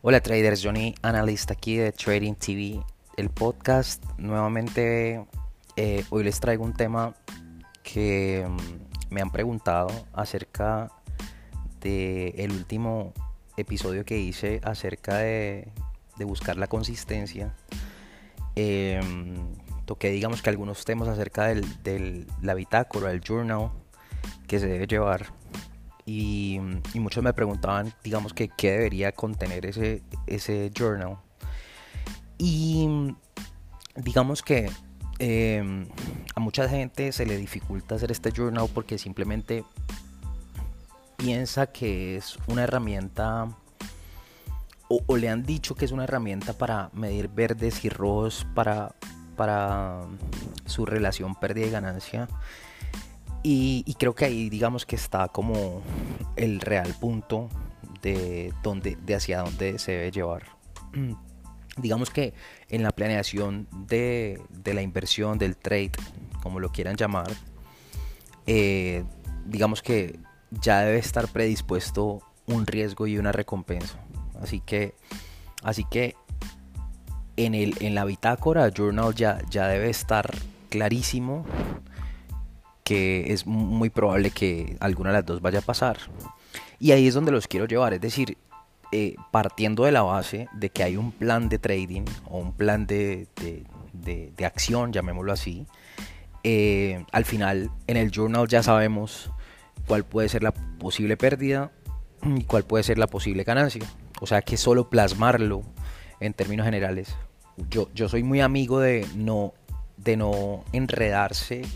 Hola traders, Johnny, analista aquí de Trading TV, el podcast. Nuevamente, eh, hoy les traigo un tema que mm, me han preguntado acerca del el último episodio que hice acerca de, buscar la consistencia. Em, toqué, digamos que algunos temas acerca del, del la bitácora, el journal que se debe llevar y, muchos me preguntaban, digamos, que qué debería contener ese, ese journal. Y digamos que em, a mucha gente se le dificulta hacer este journal porque simplemente piensa que es una herramienta o, le han dicho que es una herramienta para medir verdes y rojos para, para su relación pérdida y ganancia y, creo que ahí digamos que está como el real punto de, donde, de hacia dónde se debe llevar. digamos que en la planeación de, la inversión, del trade, como lo quieran llamar, eh, digamos que ya debe estar predispuesto un riesgo y una recompensa. Así que, así que en, el, en la bitácora journal ya, ya debe estar clarísimo que es muy probable que alguna de las dos vaya a pasar. Y ahí es donde los quiero llevar, es decir, eh, partiendo de la base de que hay un plan de trading o un plan de, de, acción, llamémoslo así, eh, al final en el journal ya sabemos cuál puede ser la posible pérdida y cuál puede ser la posible ganancia. O sea que solo plasmarlo en términos generales. Yo, yo soy muy amigo de no, de no enredarse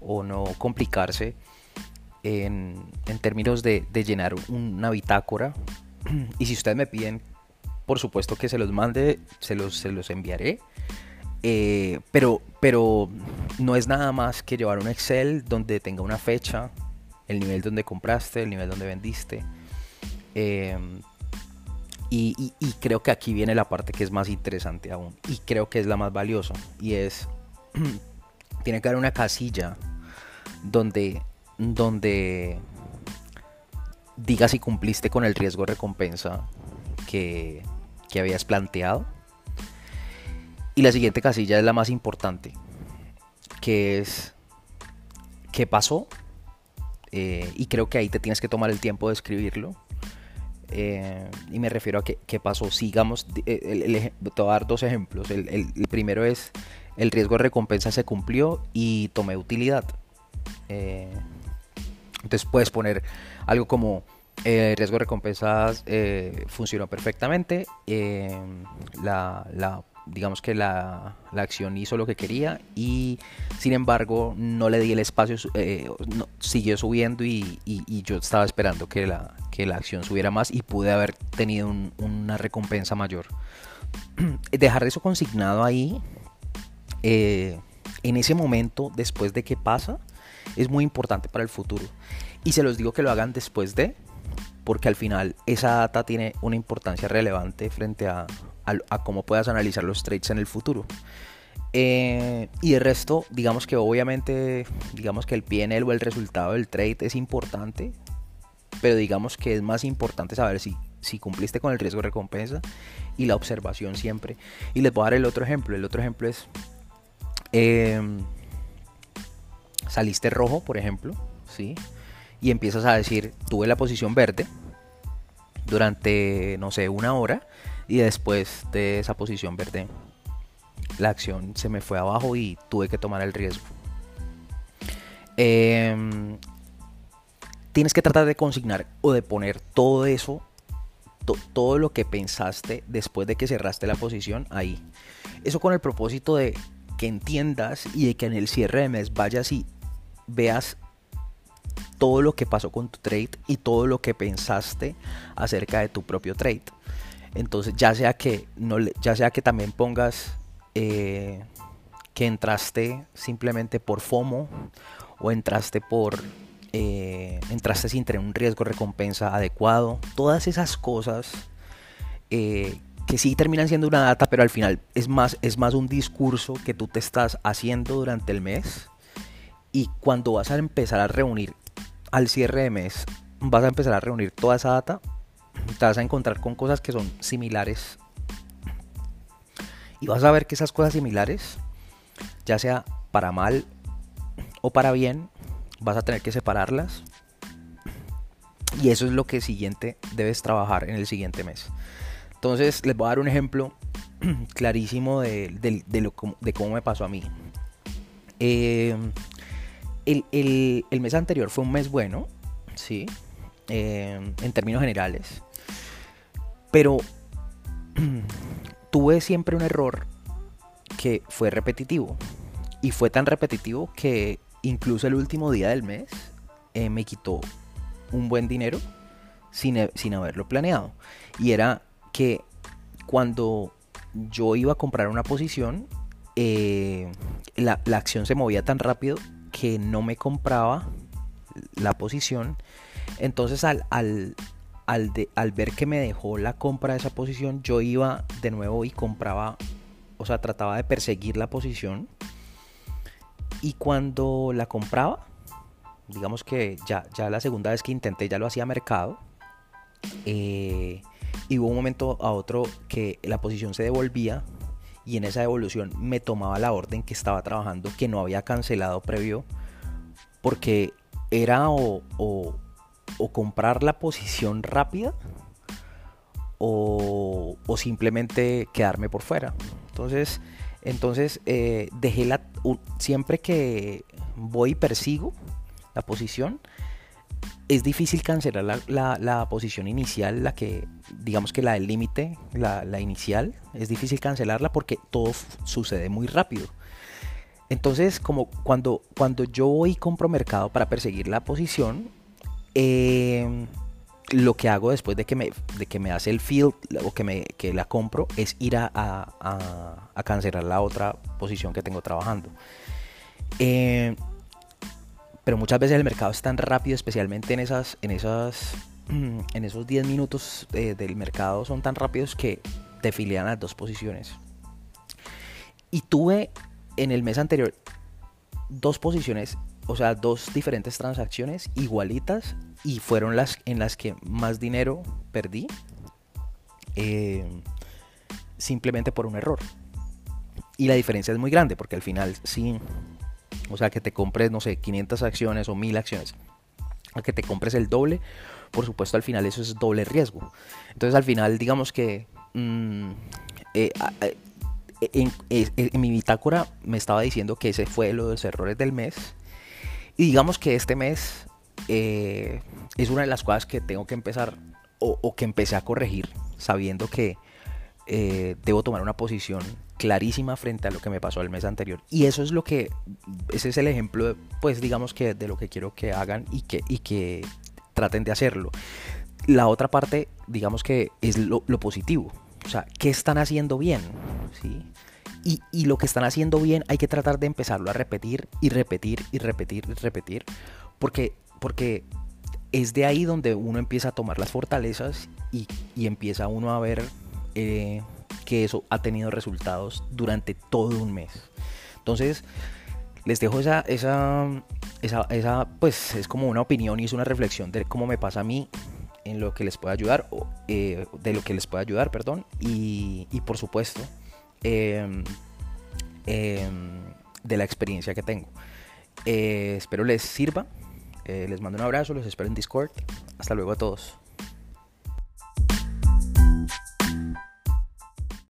o no complicarse en, términos de, llenar una bitácora. Y si ustedes me piden, por supuesto que se los mande, se los, se los enviaré. Eh, pero, pero no es nada más que llevar un Excel donde tenga una fecha, el nivel donde compraste, el nivel donde vendiste. Em, y, y, creo que aquí viene la parte que es más interesante aún. Y creo que es la más valiosa. Y es, tiene que haber una casilla donde, donde digas si cumpliste con el riesgo recompensa que, que habías planteado. Y la siguiente casilla es la más importante, que es qué pasó. Eh, y creo que ahí te tienes que tomar el tiempo de escribirlo. Eh, y me refiero a qué pasó. Sigamos, eh, te voy a dar dos ejemplos. El, el, primero es el riesgo de recompensa se cumplió y tomé utilidad. Eh, entonces puedes poner algo como eh, riesgo recompensas eh, funcionó perfectamente. la, digamos que la, acción hizo lo que quería y sin embargo no le di el espacio, siguió subiendo y, yo estaba esperando que la, que la acción subiera más y pude haber tenido una recompensa mayor. Dejar eso consignado ahí en ese momento, después de que pasa, es muy importante para el futuro. Y se los digo que lo hagan después de, porque al final esa data tiene una importancia relevante frente a, cómo puedas analizar los trades en el futuro. Eh, y el resto, digamos que obviamente, digamos que el PNL o el resultado del trade es importante, pero digamos que es más importante saber si, si cumpliste con el riesgo de recompensa y la observación siempre. Y les voy a dar el otro ejemplo. El otro ejemplo es, eh, saliste rojo, por ejemplo, ¿sí? Y empiezas a decir, tuve la posición verde durante, no sé, una hora y después de esa posición verde la acción se me fue abajo y tuve que tomar el riesgo. Em, tienes que tratar de consignar o de poner todo eso, todo lo que pensaste después de que cerraste la posición ahí. Eso con el propósito de que entiendas y de que en el cierre de mes vayas y veas todo lo que pasó con tu trade y todo lo que pensaste acerca de tu propio trade. Entonces, ya sea que, no, ya sea que también pongas eh, que entraste simplemente por FOMO o entraste por eh, entraste sin tener un riesgo recompensa adecuado, todas esas cosas eh, que sí terminan siendo una data, pero al final es más, es más un discurso que tú te estás haciendo durante el mes y cuando vas a empezar a reunir al cierre de mes, vas a empezar a reunir toda esa data, te vas a encontrar con cosas que son similares. Y vas a ver que esas cosas similares, ya sea para mal o para bien, vas a tener que separarlas. Y eso es lo que siguiente debes trabajar en el siguiente mes. Entonces les voy a dar un ejemplo clarísimo de, de cómo me pasó a mí. Eh, el, mes anterior fue un mes bueno, sí, eh, en términos generales. Pero tuve siempre un error que fue repetitivo. Y fue tan repetitivo que incluso el último día del mes eh, me quitó un buen dinero sin, sin haberlo planeado. Y era que cuando yo iba a comprar una posición, eh, la, acción se movía tan rápido que no me compraba la posición. Entonces al, al, al, ver que me dejó la compra de esa posición, yo iba de nuevo y compraba, o sea, trataba de perseguir la posición. Y cuando la compraba, digamos que ya, ya la segunda vez que intenté ya lo hacía mercado. Eh, y hubo un momento a otro que la posición se devolvía y en esa devolución me tomaba la orden que estaba trabajando que no había cancelado previo porque era o, o, comprar la posición rápida o, o, simplemente quedarme por fuera. Entonces, entonces eh, dejé la, siempre que voy y persigo la posición, es difícil cancelar la, posición inicial, la que, digamos que la del límite, la, inicial, es difícil cancelarla porque todo sucede muy rápido. Entonces, como cuando, cuando yo voy y compro mercado para perseguir la posición, em, lo que hago después de que me, de que me hace el field o que, me, que la compro es ir a, a, cancelar la otra posición que tengo trabajando. Eh, pero muchas veces el mercado es tan rápido, especialmente en esas, en esas, en esos 10 minutos eh, del mercado son tan rápidos que te filian las dos posiciones. Y tuve en el mes anterior dos posiciones, o sea, dos diferentes transacciones igualitas y fueron las en las que más dinero perdí eh, simplemente por un error. Y la diferencia es muy grande porque al final sí o sea, que te compres, no sé, 500 acciones o 1000 acciones. A que te compres el doble, por supuesto al final eso es doble riesgo. Entonces al final digamos que mm, eh, en, mi bitácora me estaba diciendo que ese fue lo de los errores del mes. Y digamos que este mes eh, es una de las cosas que tengo que empezar o, que empecé a corregir sabiendo que eh, debo tomar una posición clarísima frente a lo que me pasó el mes anterior. Y eso es lo que, ese es el ejemplo, pues digamos que de lo que quiero que hagan y que, y que traten de hacerlo. La otra parte, digamos que es lo, positivo. O sea, ¿qué están haciendo bien? ¿Sí? Y, y, lo que están haciendo bien hay que tratar de empezarlo a repetir y repetir y repetir y repetir. Porque, porque es de ahí donde uno empieza a tomar las fortalezas y, y empieza uno a ver eh, que eso ha tenido resultados durante todo un mes. Entonces, les dejo esa, esa, esa, pues es como una opinión y es una reflexión de cómo me pasa a mí en lo que les pueda ayudar, o, eh, de lo que les pueda ayudar, perdón, y, por supuesto, em, em, de la experiencia que tengo. Eh, espero les sirva, les mando un abrazo, los espero en Discord, hasta luego a todos.